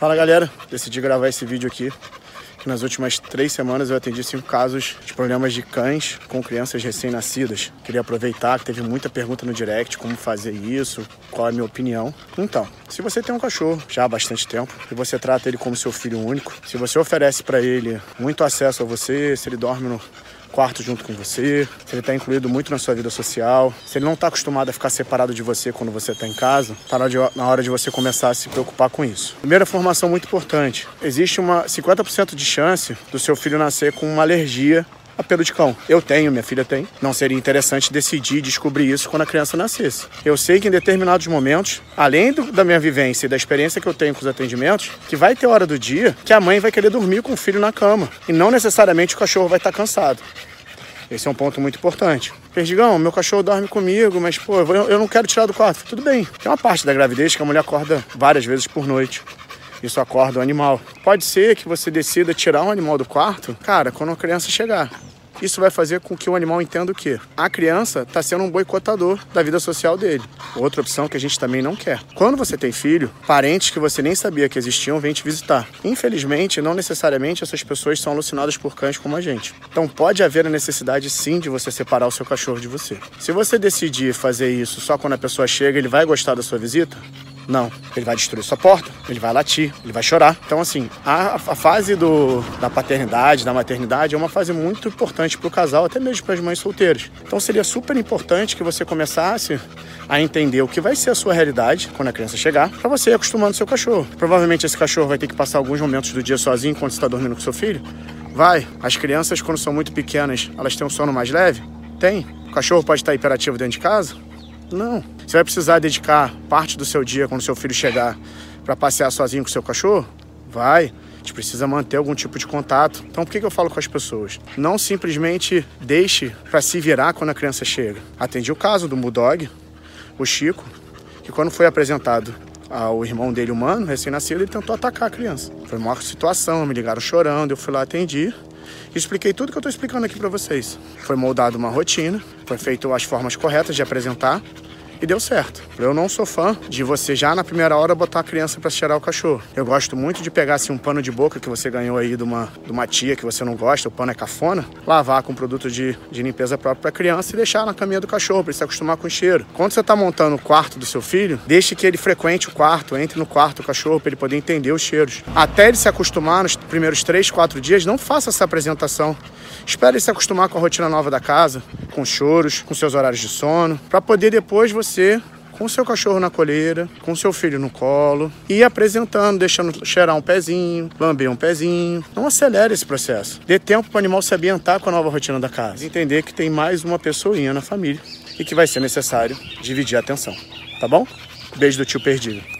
Fala galera, decidi gravar esse vídeo aqui. Que nas últimas três semanas eu atendi cinco casos de problemas de cães com crianças recém-nascidas. Queria aproveitar que teve muita pergunta no direct como fazer isso, qual é a minha opinião. Então, se você tem um cachorro já há bastante tempo e você trata ele como seu filho único, se você oferece para ele muito acesso a você, se ele dorme no quarto junto com você, se ele está incluído muito na sua vida social, se ele não está acostumado a ficar separado de você quando você está em casa, está na hora de você começar a se preocupar com isso. Primeira formação muito importante: existe uma 50% de chance do seu filho nascer com uma alergia a pelo de cão. Eu tenho, minha filha tem. Não seria interessante decidir descobrir isso quando a criança nascesse. Eu sei que em determinados momentos, além do, da minha vivência e da experiência que eu tenho com os atendimentos, que vai ter hora do dia que a mãe vai querer dormir com o filho na cama. E não necessariamente o cachorro vai estar cansado. Esse é um ponto muito importante. Perdigão, meu cachorro dorme comigo, mas pô, eu não quero tirar do quarto. Tudo bem. Tem uma parte da gravidez que a mulher acorda várias vezes por noite. Isso acorda o animal. Pode ser que você decida tirar um animal do quarto, cara, quando a criança chegar. Isso vai fazer com que o animal entenda o quê? A criança está sendo um boicotador da vida social dele. Outra opção que a gente também não quer. Quando você tem filho, parentes que você nem sabia que existiam vêm te visitar. Infelizmente, não necessariamente essas pessoas são alucinadas por cães como a gente. Então pode haver a necessidade sim de você separar o seu cachorro de você. Se você decidir fazer isso só quando a pessoa chega, ele vai gostar da sua visita? Não, ele vai destruir sua porta, ele vai latir, ele vai chorar. Então, assim, a, a fase do, da paternidade, da maternidade, é uma fase muito importante para o casal, até mesmo para as mães solteiras. Então, seria super importante que você começasse a entender o que vai ser a sua realidade quando a criança chegar, para você ir acostumando seu cachorro. Provavelmente esse cachorro vai ter que passar alguns momentos do dia sozinho enquanto está dormindo com seu filho. Vai. As crianças, quando são muito pequenas, elas têm um sono mais leve? Tem. O cachorro pode estar hiperativo dentro de casa? Não. Você vai precisar dedicar parte do seu dia quando seu filho chegar para passear sozinho com seu cachorro? Vai. A gente precisa manter algum tipo de contato. Então, por que, eu falo com as pessoas? Não simplesmente deixe para se virar quando a criança chega. Atendi o caso do Bulldog, o Chico, que quando foi apresentado ao irmão dele humano, recém-nascido, ele tentou atacar a criança. Foi uma situação, me ligaram chorando, eu fui lá atendi. Expliquei tudo que eu estou explicando aqui para vocês. Foi moldada uma rotina, foi feito as formas corretas de apresentar e deu certo. Eu não sou fã de você já na primeira hora botar a criança para cheirar o cachorro. Eu gosto muito de pegar assim um pano de boca que você ganhou aí de uma, de uma tia que você não gosta, o pano é cafona, lavar com produto de, de limpeza próprio para criança e deixar na caminha do cachorro para ele se acostumar com o cheiro. Quando você está montando o quarto do seu filho, deixe que ele frequente o quarto, entre no quarto do cachorro para ele poder entender os cheiros. Até ele se acostumar nos primeiros três, quatro dias, não faça essa apresentação. Espere ele se acostumar com a rotina nova da casa, com choros, com seus horários de sono, para poder depois você com seu cachorro na coleira, com seu filho no colo e apresentando, deixando cheirar um pezinho, lamber um pezinho. Não acelere esse processo. Dê tempo para o animal se ambientar com a nova rotina da casa. Entender que tem mais uma pessoinha na família e que vai ser necessário dividir a atenção. Tá bom? Beijo do tio Perdido.